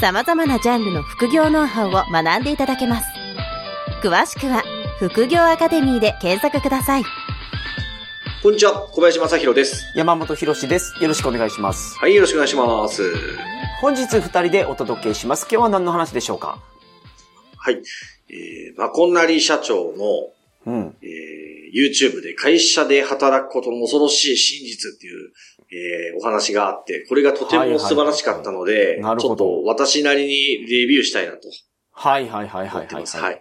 様々なジャンルの副業ノウハウを学んでいただけます。詳しくは副業アカデミーで検索ください。こんにちは、小林正宏です。山本博史です。よろしくお願いします。はい、よろしくお願いします。本日二人でお届けします。今日は何の話でしょうか？はい。えー、まこんなり社長の、うん。えー、YouTube で会社で働くことの恐ろしい真実っていう、えー、お話があって、これがとても素晴らしかったので、ちょっと私なりにレビューしたいなと。はいはいはいはいはい。はい。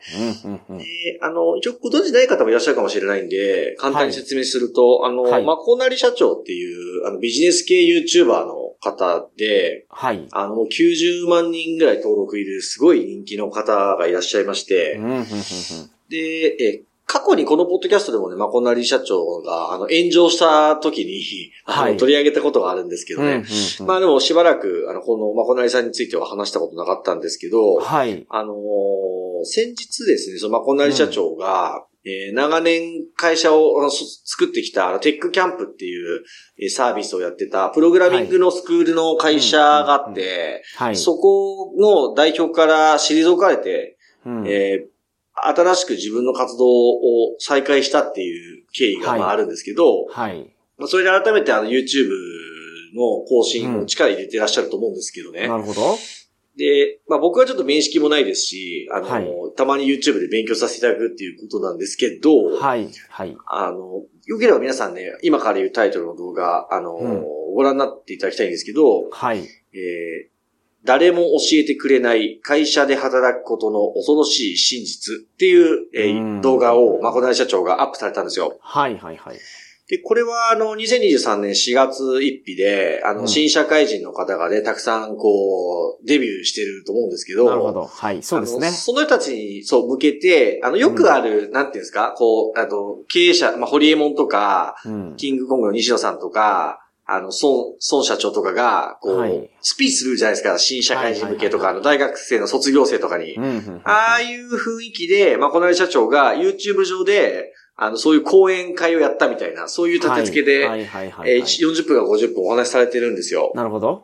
あの、一応ご存知ない方もいらっしゃるかもしれないんで、簡単に説明すると、あの、はいまこんなり社長っていう、あの、ビジネス系 YouTuber の方で、はい。あの、もう90万人ぐらい登録いるすごい人気の方がいらっしゃいまして、うんうんうんうん。で、え、過去にこのポッドキャストでもね、まこなり社長が、あの、炎上した時に、あの、はい取り上げたことがあるんですけどね。うんうんうんまあでもしばらく、あの、このまこなりさんについては話したことなかったんですけど、はい。あのー先日ですね、そのまこなり社長が、えー長年会社をあのそ作ってきたあのテックキャンプっていうえーサービスをやってたプログラミングのスクールの会社があって、はい。そこの代表から退かれて、うんえー新しく自分の活動を再開したっていう経緯がああるんですけど、はい。まあそれで改めてあの YouTube の更新を力入れてらっしゃると思うんですけどね。なるほど。で、まあ僕はちょっと面識もないですし、あの、はいたまに YouTube で勉強させていただくっていうことなんですけど、はい。はい。あの、よければ皆さんね、今から言うタイトルの動画、あの、うんご覧になっていただきたいんですけど、はい。えー誰も教えてくれない会社で働くことの恐ろしい真実っていう、えーうん動画を、まこなり社長がアップされたんですよ。はいはいはい。で、これは、あの、2023年4月1日で、あの、うん新社会人の方がね、たくさん、こう、デビューしてると思うんですけど、なるほど。はい。そうですね。その人たちに、そう、向けて、あの、よくある、なんていうんですか、こう、あと、経営者、まあ、ホリエモンとか、うん。キングコングの西野さんとか、あの、孫、孫社長とかが、こう、はいスピーチするじゃないですか、新社会人向けとか、はいあの、大学生の卒業生とかに。うんうんうん。ああいう雰囲気で、まあ、この社長が YouTube 上で、あの、そういう講演会をやったみたいな、そういう立て付けで、はいはいはいはい。えー40分か50分お話しされてるんですよ。なるほど。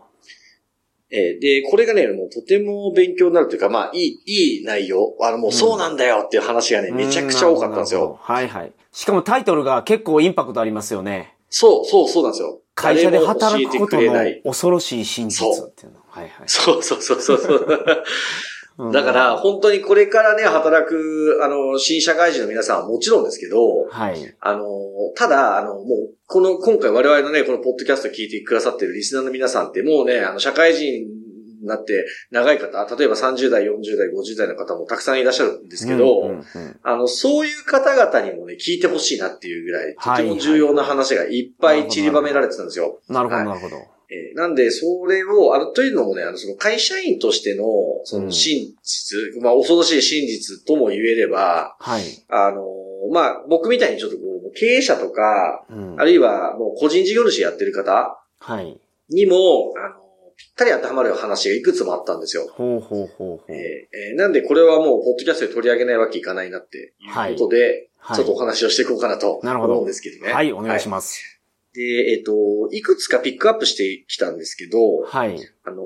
えーで、これがね、もうとても勉強になるというか、まあ、いい、いい内容。あの、もうそうなんだよっていう話がね、めちゃくちゃ多かったんですよ。。はいはい。しかもタイトルが結構インパクトありますよね。そう、そう、そうなんですよ。会社で働くことの。恐ろしい真実っていうの。はいはい。そうそうそうそうだから、、本当にこれからね、働く、あの、新社会人の皆さんはもちろんですけど、はい。あの、ただ、あの、もう、この、今回我々のね、このポッドキャスト聞いてくださってるリスナーの皆さんって、もうね、あの、社会人になって長い方、例えば30代、40代、50代の方もたくさんいらっしゃるんですけど、うんうんうんあの、そういう方々にもね、聞いてほしいなっていうぐらい、とはいても重要な話がいっぱい散りばめられてたんですよ。なるほはいどなるほど。えーなんで、それを、あの、というのもね、あの、その会社員としての、その真実、まあ、恐ろしい真実とも言えれば、はい。あの、まあ、僕みたいにちょっとこう、経営者とか、うんあるいはもう個人事業主やってる方はい。にも、あの、ぴったり当てはまる話がいくつもあったんですよ。ほうほうほうほう。えーえーなんでこれはもう、ポッドキャストで取り上げないわけいかないなっていうことで、はいちょっとお話をしていこうかなとなるほど思うんですけどね。はい、お願いしまます。す。で、えっ、と、いくつかピックアップしてきたんですけど、はい。あの、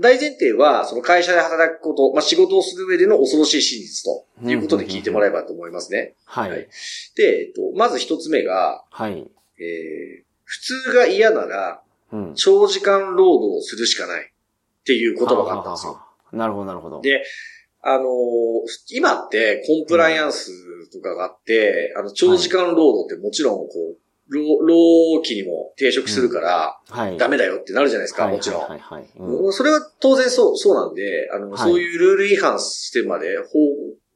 大前提は、その会社で働くこと、まあ、仕事をする上での恐ろしい真実ということで聞いてもらえばと思いますね。ははいい。で、えっと、まず一つ目が、はい。えー普通が嫌なら、うん。長時間労働をするしかないっていう言葉があったんですよ。はあはなるほど、なるほど。で、あのー今ってコンプライアンスとかがあって、あの、長時間労働ってもちろん、こう、労、労基にも抵触するから、はい。ダメだよってなるじゃないですか、はいもちろん。はいはいはい。うんそれは当然そう、そうなんで、あの、はいそういうルール違反してまで、法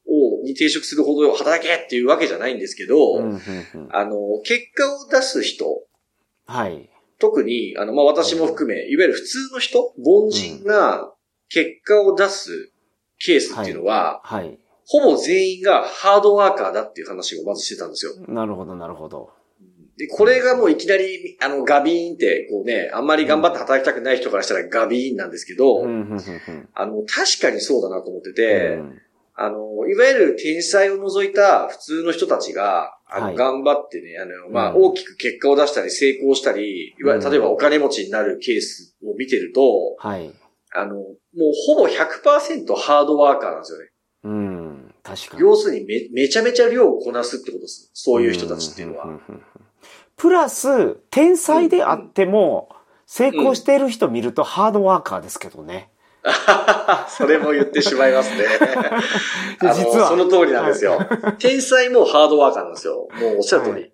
を、に抵触するほど働けっていうわけじゃないんですけど、うんうんうんあの、結果を出す人、はい。特に、あの、まあ、私も含め、いわゆる普通の人、凡人が結果を出すケースっていうのは、はい。ほぼ全員がハードワーカーだっていう話をまずしてたんですよ。なるほど、なるほど。で、これがもういきなり、あの、ガビーンって、こうね、あんまり頑張って働きたくない人からしたらガビーンなんですけど、うん、あの、確かにそうだなと思ってうて、ん。あの、いわゆる天才を除いた普通の人たちが、あの、はい頑張ってね、あの、まあ、うん大きく結果を出したり成功したり、いわゆる、うん例えばお金持ちになるケースを見てると、はい。あの、もうほぼ100%ハードワーカーなんですよね。うん。確かに。要するにめ、めちゃめちゃ量をこなすってことです。そういう人たちっていうのは。プラス、天才であっても、成功している人見るとハードワーカーですけどね。それも言ってしまいますね。あの実はその通りなんですよ。天才もハードワーカーなんですよ。もうおっしゃる通り。はい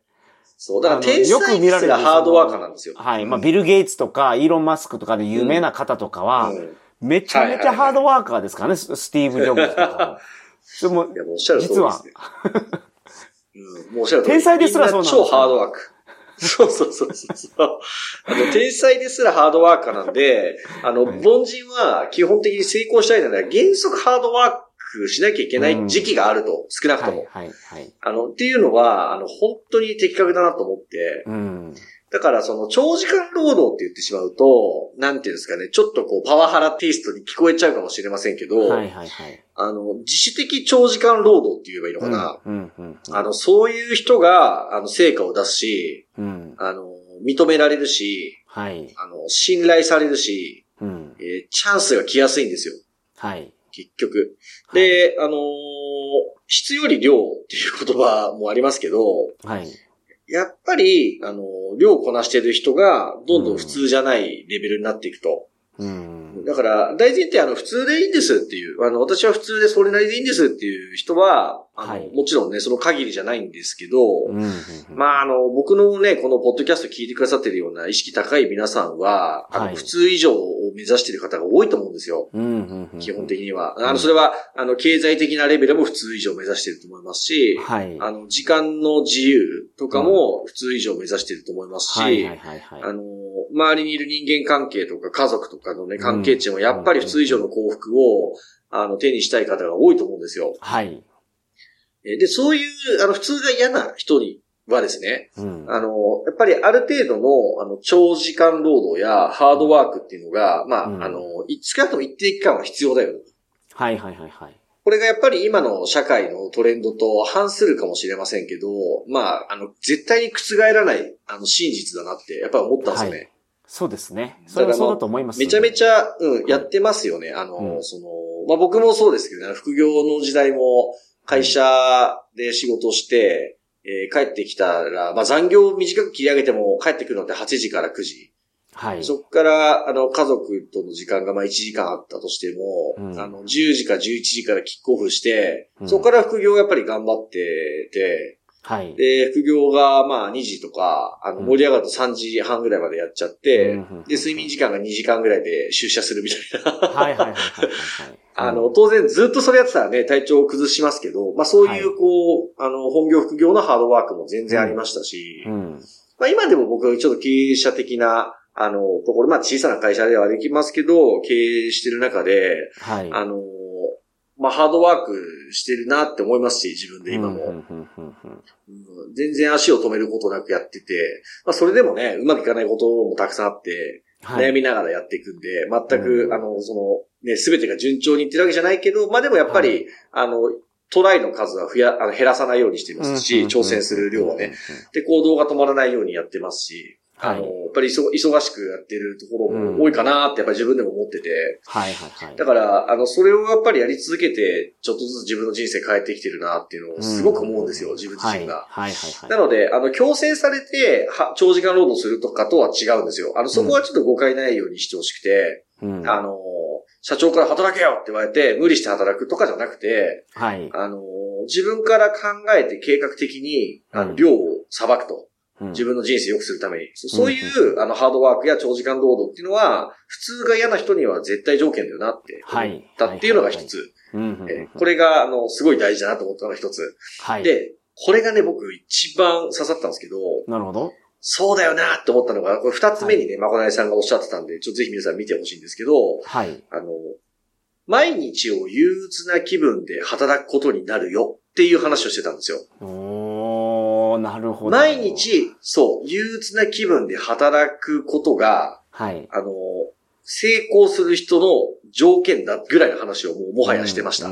そう。だから天才見られるですらハードワーカーなんですよ。はい。まあ、ビル・ゲイツとか、イーロン・マスクとかで有名な方とかは、うんめちゃめちゃハードワーカーですからね、ススティーブ・ジョブズとかも。でももうおっしゃる通りですね。うん、もうおっしゃる通り。天才ですらそうなんです超ハードワーク。そうそうそうそう。あの、天才ですらハードワーカーなんで、あの、はい凡人は基本的に成功したいなら原則ハードワークしなきゃいけない時期があると、少なくはい、とも。はい、はい。あの、っていうのは、あの、本当に的確だなと思って、うん。だからその長時間労働って言ってしまうと、なんていうんですかね、ちょっとこうパワハラテイストに聞こえちゃうかもしれませんけど、はい、はい、はい。あの、自主的長時間労働って言えばいいのかな。うん、うん、うん。あの、そういう人が、あの、成果を出すし、うん。あの、認められるし、はい。あの、信頼されるし、うん。えーチャンスが来やすいんですよ。はい。結局。で、あのー質より量っていう言葉もありますけど、はい。やっぱり、あのー量をこなしてる人が、どんどん普通じゃないレベルになっていくと。うん。だから、大前提あの、普通でいいんですっていう、あの、私は普通でそれなりでいいんですっていう人は、あの、はいもちろんね、その限りじゃないんですけど、うん。まあ、あの、僕のね、このポッドキャスト聞いてくださってるような意識高い皆さんは、あの、はい普通以上を目指している方が多いと思うんですよ。うん、うん。基本的には。んあの、それは、あの、経済的なレベルも普通以上目指していると思いますし、はい。あの、時間の自由とかも普通以上目指していると思いますし、はい、はい、はい、はい。あの、周りにいる人間関係とか家族とかのね、関係値もやっぱり普通以上の幸福を、あの、手にしたい方が多いと思うんですよ。はい。えで、そういう、あの、普通が嫌な人にはですね、うん。あの、やっぱりある程度の、あの、長時間労働やハードワークっていうのが、まあ、うんあの、い少なくとも一定期間は必要だよ。はい、はい、はい、はい。これがやっぱり今の社会のトレンドと反するかもしれませんけど、まあ、あの、絶対に覆らない、あの、真実だなって、やっぱり思ったんですよね。はいそうですね。それはそうだと思います。めちゃめちゃ。ゃ、うん、やってますよね。あの、うんその、まあ、僕もそうですけどね、副業の時代も会社で仕事をして、えー帰ってきたら、まあ、残業を短く切り上げても帰ってくるのって8時から9時。はい。そこから、あの、家族との時間がまあ1時間あったとしても、うんあの、10時か11時からキックオフして、うんそこから副業をやっぱり頑張ってて、はい。で、副業がまあ2時とか、あの、うん盛り上がると3時半ぐらいまでやっちゃって、うんで、睡眠時間が2時間ぐらいで出社するみたいな。はい、はい、はい、はいはい。あの、当然ずっとそれやってたらね、体調を崩しますけど、まあそういう、はこう、あの、本業副業のハードワークも全然ありましたし、うん。まあ今でも僕はちょっと経営者的な、あの、ところ、まあ小さな会社ではできますけど、経営してる中で、はい。あの、まあハードワークしてるなって思いますし、自分で今も。全然足を止めることなくやってて、まあそれでもね、うまくいかないこともたくさんあって、はい。悩みながらやっていくんで、全く、うんあの、その、ね、すべてが順調にいってるわけじゃないけど、まあでもやっぱり、はあの、トライの数は増や、あの減らさないようにしていますし、挑戦する量はね。。で、行動が止まらないようにやってますし、あの、はいやっぱり忙忙しくやってるところも多いかなってやっぱり自分でも思ってて、はいはいはい。だから、あの、それをやっぱりやり続けて、ちょっとずつ自分の人生変えてきてるなっていうのをすごく思うんですよ、自分自身が。はいはいはいはい。なので、あの、強制されて、は、長時間労働するとかとは違うんですよ。あの、そこはちょっと誤解ないようにしてほしくて、うん、あの、社長から働けよって言われて、無理して働くとかじゃなくて、はい。あの、自分から考えて計画的に、あの、うん量を裁くと。うん自分の人生良くするために。そそういう、あの、ハードワークや長時間労働っていうのは、普通が嫌な人には絶対条件だよなって思はいったっていうのが一つ。これが、あの、すごい大事だなと思ったのが一つ。はい。、で、これがね、僕一番刺さったんですけど、なるほど。そうだよなって思ったのが、これ二つ目にね、まこなりさんがおっしゃってたんで、ちょっとぜひ皆さん見てほしいんですけど、はい。あの、毎日を憂鬱な気分で働くことになるよっていう話をしてたんですよ。なるほど。毎。日、そう、憂鬱な気分で働くことが、はい。あの、成功する人の条件だぐらいの話をもうもはやしてました。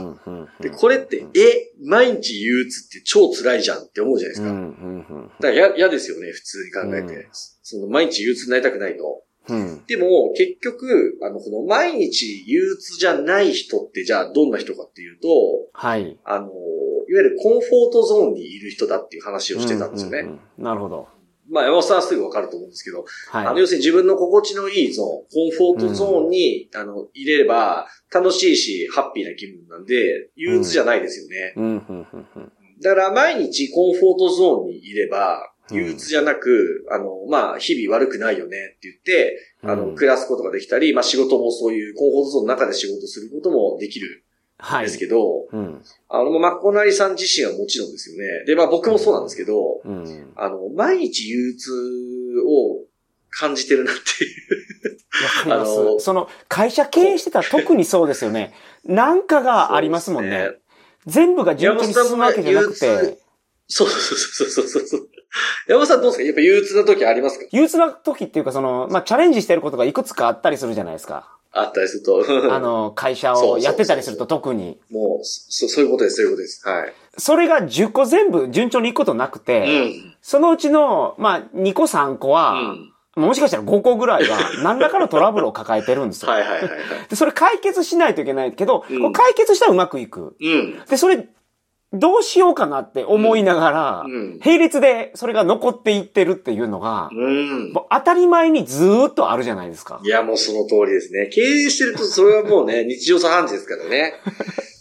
で、これって、え、毎日憂鬱って超辛いじゃんって思うじゃないですか。うんうんだから嫌嫌ですよね、普通に考えて。うんその毎日憂鬱になりたくないと。うん。うん。でも、結局、あの、この毎日憂鬱じゃない人って、じゃあどんな人かっていうと、はい。あの、いわゆるコンフォートゾーンにいる人だっていう話をしてたんですよね。うんうんうんなるほど。まあ、山本さんはすぐわかると思うんですけど、はい。あの、要するに自分の心地のいいゾーン、コンフォートゾーンに、あの、入れれば、楽しいし、ハッピーな気分なんで、憂鬱じゃないですよね。うん、うん、うん、うん。だから、毎日コンフォートゾーンにいれば、うん憂鬱じゃなく、あの、まあ、日々悪くないよねって言って、あの、うん暮らすことができたり、まあ、仕事もそういうコンフォートゾーンの中で仕事することもできるですけど、うん。あの、まあ、マコナリさん自身はもちろんですよね。で、まあ、僕もそうなんですけど、うん。あの、毎日憂鬱を感じてるなっていう。あのその、会社経営してたら特にそうですよね。なんかがありますもんね。そうで全部が順調に進むわけじゃなくて鬱、そうそうそうそうそうそう。山本さんどうですか？やっぱ憂鬱な時ありますか？憂鬱な時っていうか、その、まあ、チャレンジしてることがいくつかあったりするじゃないですか。あったりすると。あの、会社をやってたりすると特に。もう、そ、そういうことです、そういうことです。はい。それが10個全部順調にいくことなくうて、ん。そのうちの、まあ、2個3個うは、ん。もしかしたら5個ぐらいは、何らかのトラブルを抱えてるんですよ。はいはいはいはい。で、それ解決しないといけないけど、うん解決したらうまくいく。うん。で、それ、どうしようかなって思いながら、うん並列でそれが残っていってるっていうのが、うん。当たり前にずーっとあるじゃないですかい。や、もうその通りですね。経営してると、それはもうね、日常茶飯事ですからね。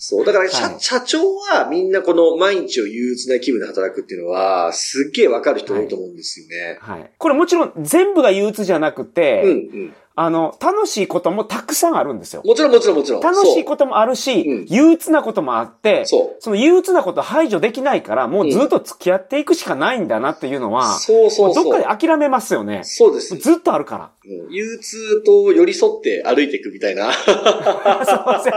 そう。だから、社、はい社長はみんなこの毎日を憂鬱な気分で働くっていうのは、すっげえわかる人多いと思うんですよね。はい。これもちろん全部が憂鬱じゃなくて、うん、うん。あの、楽しいこともたくさんあるんですよ。もちろんもちろんもちろん。楽しいこともあるし、うん憂鬱なこともあって、そうその憂鬱なこと排除できないから、もうずっと付き合っていくしかないんだなっていうのは、そうそうそう。どっかで諦めますよね。そうです。ずっとあるから。うん憂鬱と寄り添って歩いていくみたいな。そうそうそう。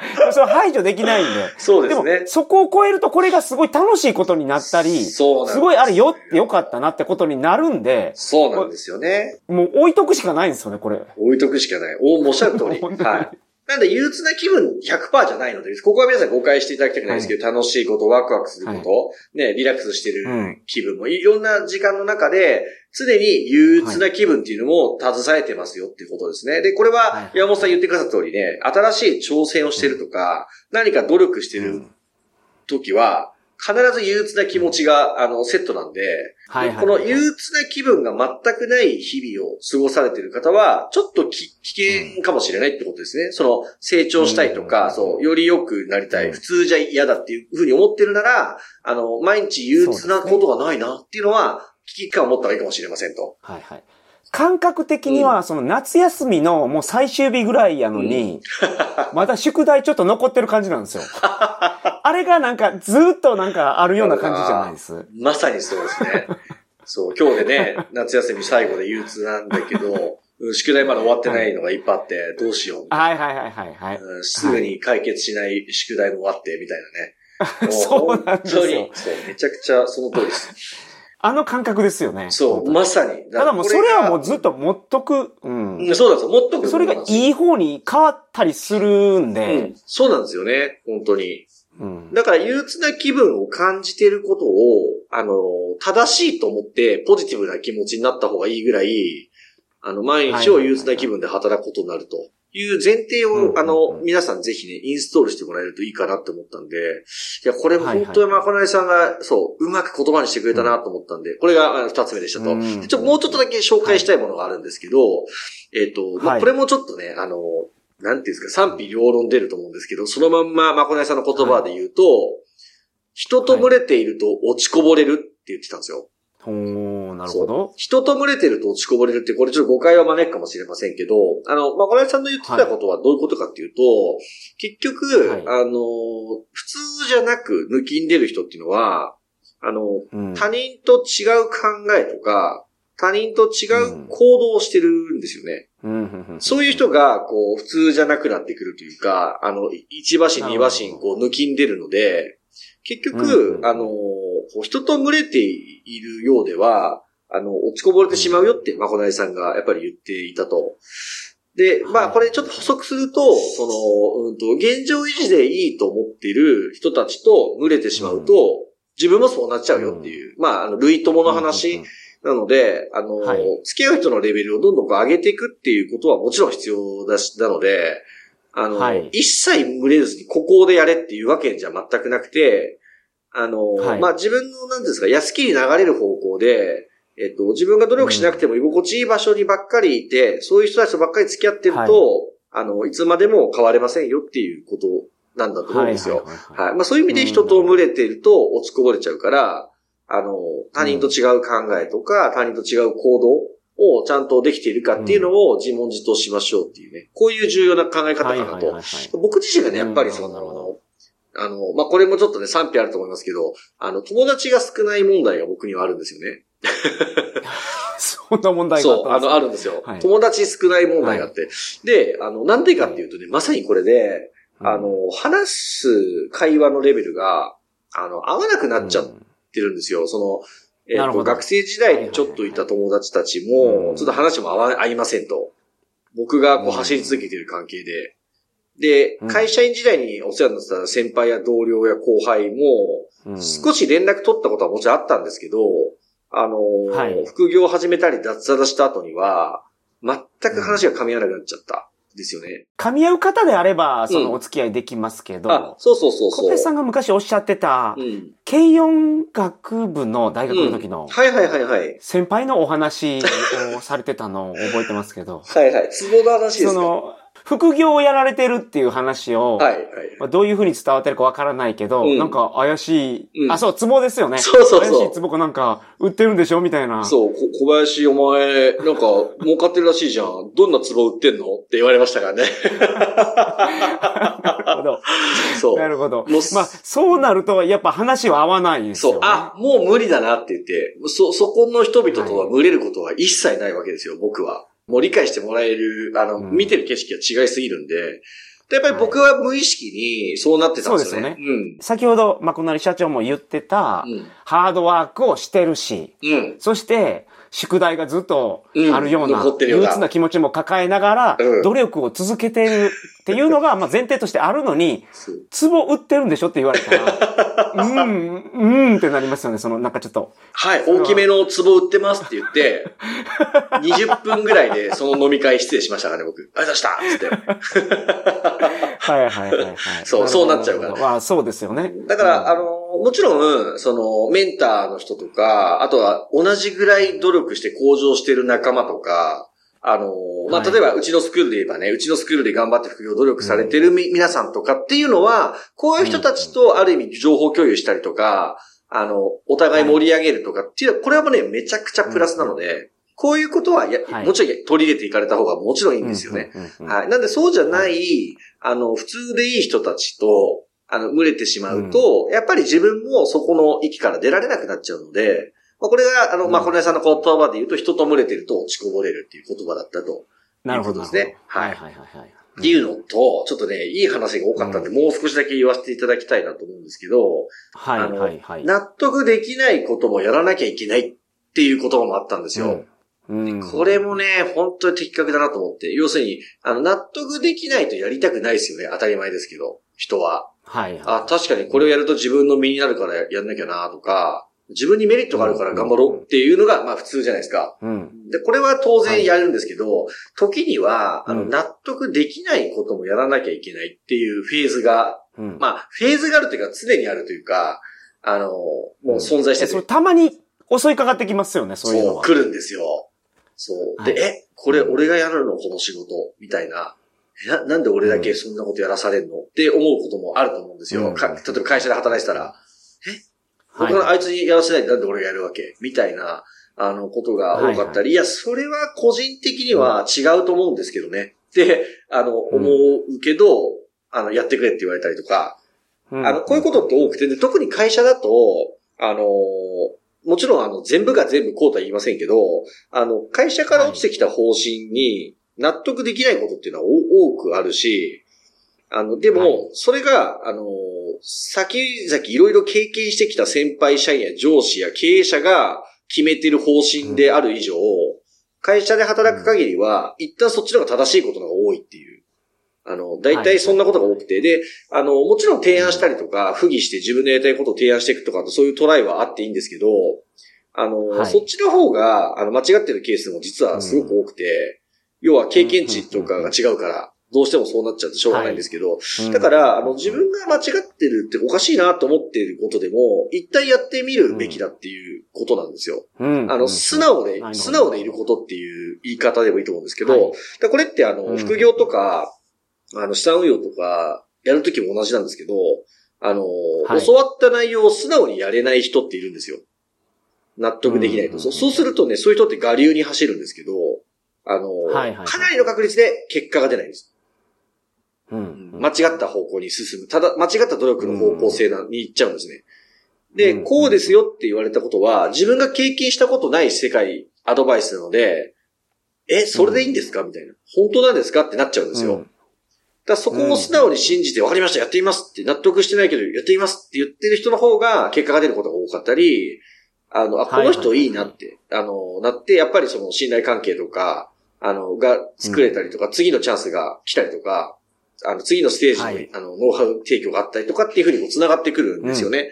それ排除できないんで。そうですねも、。そこを超えるとこれがすごい楽しいことになったり、そうなんですすごいあれよってよかったなってことになるんで、そうなんですよね。もう置いとくしかないんですよね、これ。置いとくしかない。お、おっしゃる通り。はい。なんで、憂鬱な気分100%じゃないので、ここは皆さん誤解していただきたくないですけど、楽しいこと、ワクワクすること、ね、リラックスしてるうん気分も、いろんな時間の中で、常に憂鬱な気分っていうのも携えてますよっていうことですね。で、これはいは、山本さん言ってくださった通りね、新しい挑戦をしてるとか、何か努力してる時は、必ず憂鬱な気持ちが、あの、セットなんで、はいはい。この憂鬱な気分が全くない日々を過ごされている方は、ちょっとき危険かもしれないってことですね。その、成長したいとか、うんそう、より良くなりたい、うん普通じゃ嫌だっていうふうに思ってるなら、あの、毎日憂鬱なことがないなっていうのは、危機感を持った方がいいかもしれませんと。はいはい。感覚的には、その夏休みのもう最終日ぐらいやのに、まだ宿題ちょっと残ってる感じなんですよ。あれがなんかずーっとなんかあるような感じじゃないです？まさにそうですね。そう、今日でね、夏休み最後で憂鬱なんだけど、うん宿題まだ終わってないのがいっぱいあって、どうしよう。はいはいはいはいはい。うんすぐに解決しない宿題も終わって、みたいなね。そうなんですよも本当に、そう、めちゃくちゃその通りです。あの感覚ですよね。そう、まさに。ただもうそれはもうずっと。と持っとく。うん。うんそうなんですよ。もっとくそれがいい方に変わったりするんうでん。。そうなんですよね。本当に。うん。だから憂鬱な気分を感じていることを、あの、正しいと思ってポジティブな気持ちになった方がいいぐらい、あの、毎日を憂鬱な気分で働くことになるという前提を、うんあの、皆さんぜひね、インストールしてもらえるといいかなって思ったんで、いや、これはいはい本当にまこなりさんが、そう、うまく言葉にしてくれたなと思ったんで、これが二つ目でしたと。ちょっともうちょっとだけ紹介したいものがあるんですけど、えっ、と、まあ、はい。これもちょっとね、あの、なんていうんですか、賛否両論出ると思うんですけど、そのまんま、まこなりさんの言葉で言うと、人と群れていると落ちこぼれるって言ってたんですよ。ほー、なるほど。人と群れてると落ちこぼれるって、これちょっと誤解は招くかもしれませんけど、あの、まこなりさんの言ってたことはどういうことかっていうと、結局、はいあの、普通じゃなく抜きんでる人っていうのは、あの、うん。他人と違う考えとか、他人と違う行動をしてるんですよね。うんそういう人が、こう、普通じゃなくなってくるというか、あの、一馬身、二馬身、こう、抜きんでるので、結うんう局、んあの、人と群れているようでは、あの、落ちこぼれてしまうよって、まこなりさんがやっぱり言っていたと。で、まあ、はいこれちょっと補足すると、その、うんと、現状維持でいいと思っている人たちと群れてしまうと、自分もそうなっちゃうよっていう、まあ、あの、類友の話なので、あの、はい。付き合う人のレベルをどんどんこう上げていくっていうことはもちろん必要だし、なので、あの、はい。一切群れずにここでやれっていうわけじゃ全くなくて、あの、はい。まあ、自分の、なんですか、安きに流れる方向で、えっと、自分が努力しなくても居心地いい場所にばっかりいて、そういう人たちとばっかり付き合ってると、はいあの、いつまでも変われませんよっていうことなんだと思うんですよ。はいはいはいはい。まあそういう意味で人と群れていると落ちこぼれちゃうから、あの、他人と違う考えとか、他人と違う行動をちゃんとできているかっていうのを自問自答しましょうっていうね。こういう重要な考え方かはいなと。僕自身がね、やっぱりそうんなるほの、あの、まあ、これもちょっとね、賛否あると思いますけど、あの、友達が少ない問題が僕にはあるんですよね。そんな問題がそう、あの、あったんですかあるんですよ。はい友達少ない問題があって。で、あの、なんでかっていうとね、まさにこれで、あの、話す会話のレベルが、あの、合わなくなっちゃってるんですよ。その、えっ、と、なるほど学生時代にちょっといた友達たちも、はいはいはいちょっと話も合わ合いませんと。僕がこううん走り続けている関係で。でうん、会社員時代にお世話になってた先輩や同僚や後輩も、うん少し連絡取ったことはもちろんあったんですけど、あのーはい副業を始めたり脱サラした後には、全く話が噛み合わなくなっちゃった。ですよね。噛み合う方であれば、そのお付き合いできますけど、あ、そうそうそうそう。小林さんが昔おっしゃってた、うん。軽音楽部の大学の時のはいはいはいはい。先輩のお話をされてたのを覚えてますけど、はいはい。ツボの話ですか？その、副業をやられてるっていう話を、はいはい。まあどういう風に伝わってるかわからないけど、うんなんか怪しい、うんあ、そう、壺ですよね。そうそうそう怪しい壺かなんか売ってるんでしょみたいな。そう、こ小林お前、なんか、儲かってるらしいじゃん。どんなツボ売ってんの？って言われましたからね。なるほど。そう。なるほど。まあ、そうなると、やっぱ話は合わないですよ、ね。そう、あ、もう無理だなって言って、そ、そこの人々とは群れることは一切ないわけですよ、僕は。もう理解してもらえる、あの、うん見てる景色が違いすぎるんで。でやっぱり僕は無意識にそうなってたんですよね。そうです先ほど、まこなり社長も言ってた、うん。ハードワークをしてるし、うん。うん。そして、宿題がずっとあるよううんな、憂鬱な気持ちも抱えながらうん、努力を続けているっていうのが、まあ 前提としてあるのに、壺売ってるんでしょって言われたら、うん、うんってなりますよね。その、なんかちょっと。はい、大きめの壺売ってますって言って、20分ぐらいで その飲み会失礼しましたからね、僕。ありがとうございましたつって。はいはいはいはい。そうそうなっちゃうからまあそうですよね。だから、あの、もちろん、その、メンターの人とか、あとは同じぐらい努力して向上してる仲間とか、あの、まあ、はい。例えば、うちのスクールで言えばね、うちのスクールで頑張って副業努力されてるみ、皆さんとかっていうのは、こういう人たちとある意味情報共有したりとか、あの、お互い盛り上げるとかっていうのは、これはもうね、めちゃくちゃプラスなので、こういうことはや、はい。もちろん取り入れていかれた方がもちろんいいんですよね。はい。なんでそうじゃない、あの、普通でいい人たちと、あの、群れてしまうと、やっぱり自分もそこの域から出られなくなっちゃうので、まあ、これが、あの、まあ、うんこの屋さんの言葉で言うと、人と群れてると落ちこぼれるっていう言葉だったと。なるほど。ですねははいいはいはいはい。っていうのと、ちょっとね、いい話が多かったんで、もう少しだけ言わせていただきたいなと思うんですけど、はいはいはい。納得できないこともやらなきゃいけないっていう言葉もあったんですよ。うん。うんこれもね、本当に的確だなと思って。要するに、あの、納得できないとやりたくないですよね。当たり前ですけど、人は。はいはい。あ、確かにこれをやると自分の身になるからやんなきゃなとか、自分にメリットがあるから頑張ろうっていうのが、まあ普通じゃないですか。うん。で、これは当然やるんですけど、時には、あの、うん納得できないこともやらなきゃいけないっていうフェーズが、うん。まあ、フェーズがあるというか常にあるというか、あの、もう存在してえそれて、たまに襲いかかってきますよね、そういうのそう、は。来るんですよ。そう。で、はいえ、これ俺がやるのこの仕事みたいな。えな、なんで俺だけそんなことやらされんの？って思うこともあると思うんですよ。うん。か例えば会社で働いてたら、はい。僕はあいつにやらせないでなんで俺がやるわけ？みたいな、あの、ことが多かったり、いや、それは個人的には違うと思うんですけどね。って、あの、思うけど、あの、やってくれって言われたりとか、うん。あの、こういうことって多くて、で特に会社だと、あの、もちろんあの、全部が全部こうとは言いませんけど、あの、会社から落ちてきた方針に納得できないことっていうのは多くあるし、あの、でも、はい。それが、あの、先々いろいろ経験してきた先輩社員や上司や経営者が決めてる方針である以上、会社で働く限りは、一旦そっちの方が正しいことの方が多いっていう。あの、大体そんなことが多くて、で、あの、もちろん提案したりとか、不義して自分のやりたいことを提案していくとか、そういうトライはあっていいんですけど、あの、はい。そっちの方が、あの、間違ってるケースも実はすごく多くて、要は経験値とかが違うから、どうしてもそうなっちゃってしょうがないんですけど、うんだから、あの、自分が間違ってるっておかしいなと思っていることでも、一旦やってみるべきだっていうことなんですよ。うんあの、素直で素直でいることっていう言い方でもいいと思うんですけど、はい。これってあの、うん副業とか、あの、資産運用とか、やるときも同じなんですけど、あの、はい。教わった内容を素直にやれない人っているんですよ。納得できないと。そうするとね、そういう人って我流に走るんですけど、あの、はいはいはいかなりの確率で結果が出ないんです。うん。間違った方向に進む。ただ、間違った努力の方向性なに行っちゃうんですね。で、うんこうですよって言われたことは、自分が経験したことない世界、アドバイスなので、え、それでいいんですか？みたいな。本当なんですか？ってなっちゃうんですよ。うんだそこを素直に信じて、わかりました、やってみますって納得してないけど、やってみますって言ってる人の方が結果が出ることが多かったり、あの、あ、この人いいなって、あの、なって、やっぱりその信頼関係とか、あの、が作れたりとか、次のチャンスが来たりとか、あの、次のステージの、はいあの、ノウハウ提供があったりとかっていうふうにこう繋がってくるんですよね。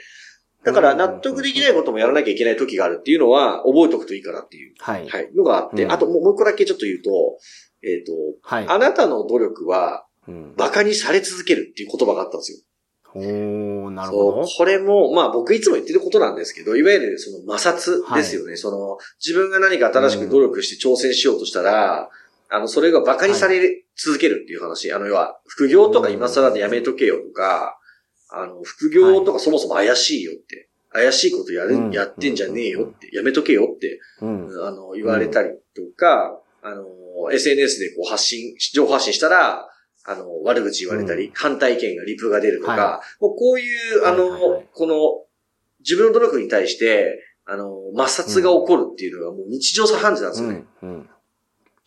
だから、納得できないこともやらなきゃいけない時があるっていうのは、覚えておくといいかなっていう、はい。はい、のがあって、うんあともう一個だけちょっと言うと、えっ、と、はい。あなたの努力は、うん馬鹿にされ続けるっていう言葉があったんですよ。おー、なるほど。これも、まあ僕いつも言ってることなんですけど、いわゆるその摩擦ですよね。その、自分が何か新しく努力して挑戦しようとしたら、あの、それが馬鹿にされ続けるっていう話。あの、要は、副業とか今更でやめとけよとか、あの、副業とかそもそも怪しいよって。怪しいことやる、うんやってんじゃねえよって、やめとけよって、うん。あの、言われたりとか、あの、SNS でこう発信、情報発信したら、あの、悪口言われたり、うん反対意見がリプが出るとか、はもうこういう、あの、はいはいはいこの、自分の努力に対して、あの、摩擦が起こるっていうのがもう日常茶飯事なんですよね。うん。うん。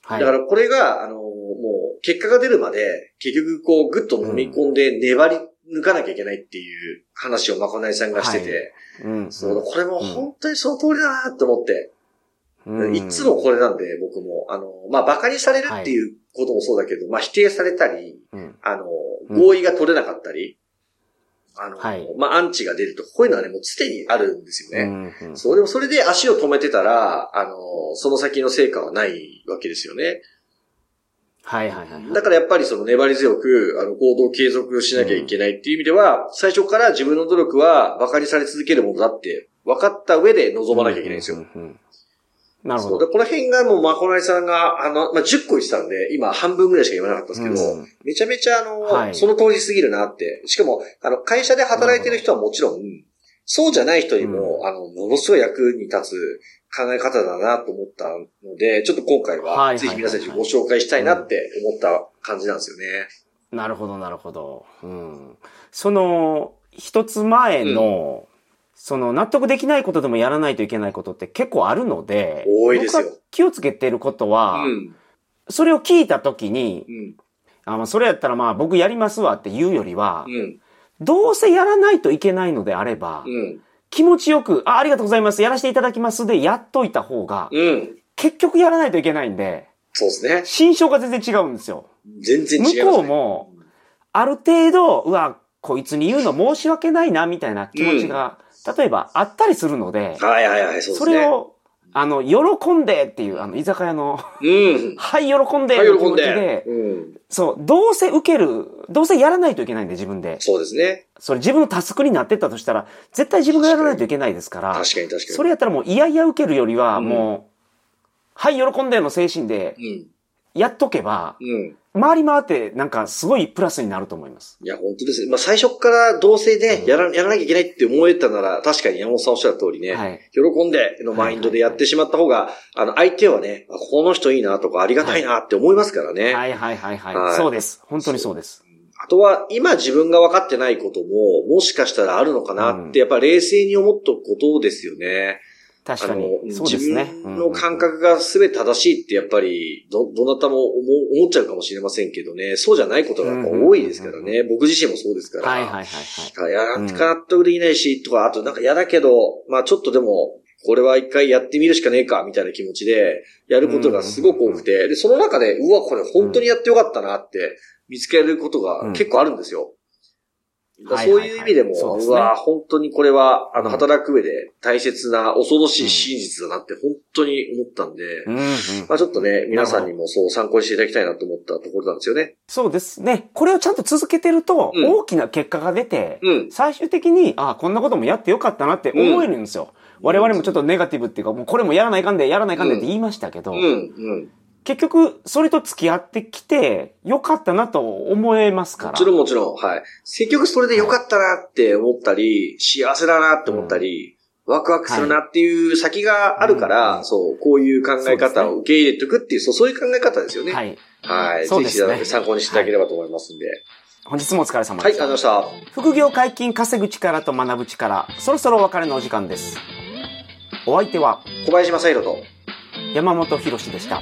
はい。だからこれが、あの、もう結果が出るまで、結局こう、ぐっと飲み込んで粘り抜かなきゃいけないっていう話をまこないさんがしてて、うん。そうこれも本当にその通りだなって思って、うんいつもこれなんで、僕も。あの、まあ、馬鹿にされるっていうこともそうだけど、まあ、否定されたり、うん。あの、うん合意が取れなかったり、あの、はいまあ、アンチが出るとか、こういうのはね、もう常にあるんですよね。うんうんそう、でもそれで足を止めてたら、あの、その先の成果はないわけですよね。はいはいはい。だからやっぱりその粘り強く、あの、行動を継続しなきゃいけないっていう意味では、最初から自分の努力は馬鹿にされ続けるものだって分かった上で臨まなきゃいけないんですよ。うんうんうんなるほど。でこの辺がもう、まこないさんが、あの、まあ、10個言ってたんで、今半分ぐらいしか言わなかったんですけど、うんめちゃめちゃあの、はいその通りすぎるなって。しかも、あの、会社で働いてる人はもちろん、そうじゃない人にも、うあの、ものすごい役に立つ考え方だなと思ったので、ちょっと今回はぜひ皆さんにご紹介したいなって思った感じなんですよね。なるほど、なるほど。うん。その、一つ前の、その、納得できないことでもやらないといけないことって結構あるので、多いですよ気をつけてることは、うん。それを聞いたときに、うん。あまあ、それやったらまあ僕やりますわって言うよりは、うん。どうせやらないといけないのであれば、うん。気持ちよく、あ、ありがとうございます、やらせていただきますでやっといた方が、うん。結局やらないといけないんで、そうですね。心象が全然違うんですよ。全然違います、ね。向こうも、ある程度、うわ、こいつに言うの申し訳ないな、みたいな気持ちが、例えばあったりするので、はいはいはい、そうですね。それを、あの、喜んでっていう、あの、居酒屋の、うん。はい、喜んではい、の気持ちでで。、うん。そう、どうせ受ける、どうせやらないといけないんで、自分で。そうですね。それ自分のタスクになってったとしたら、絶対自分がやらないといけないですから、確かに確かに。それやったらもう嫌々受けるよりは、うんもう、はい、喜んでの精神でうん。やっとけば、うん。回り回ってなんかすごいプラスになると思います。いや、本当ですね。まあ、最初からどうせね、うんやら、やらなきゃいけないって思えたなら、確かに山本さんおっしゃる通りね、はい。喜んでのマインドでやってしまった方が、あの、相手はね、あこの人いいなとか、ありがたいなって思いますからね。はいはいはいはい。はいそうです。本当にそうです。あとは、今自分が分かってないことも、もしかしたらあるのかなって、やっぱ冷静に思っとくことですよね。確かにそうですね自分の感覚が全て正しいってやっぱり、ど、どなたも思う思っちゃうかもしれませんけどね、そうじゃないことが多いですからね。僕自身もそうですから。はいはいはいはい。いや、なんか納得できないし、とか、あとなんか嫌だけど、まあちょっとでも、これは一回やってみるしかねえか、みたいな気持ちで、やることがすごく多くて、で、その中で、うわ、これ本当にやってよかったなって、見つけることが結構あるんですよ。そういう意味でも、はいはいはいそうわ、本当にこれは、あの、うん働く上で大切な恐ろしい真実だなって本当に思ったんで、うんうんまあちょっとね、皆さんにもそう参考にしていただきたいなと思ったところなんですよね。そうですね。これをちゃんと続けてると、うん大きな結果が出て、うん。最終的に、あこんなこともやってよかったなって思えるんですよ。我々もちょっとネガティブっていうか、もうこれもやらないかんで、やらないかんでって言いましたけど、うん。うん。結局、それと付き合ってきて、よかったなと思えますから。もちろんもちろん、はい。結局それで良かったなって思ったり、幸せだなって思ったり、ワクワクするなっていう先があるから、うんそう、こういう考え方を受け入れていくっていう、そうそういう考え方ですよね。。はいい。はい。そうですねぜひ参考にしていただければと思いますんで。本日もお疲れ様はい、でした。ありがとうございました。副業解禁稼ぐ力と学ぶ力、そろそろお別れのお時間です。お相手は小林正宏と、山本博史でした。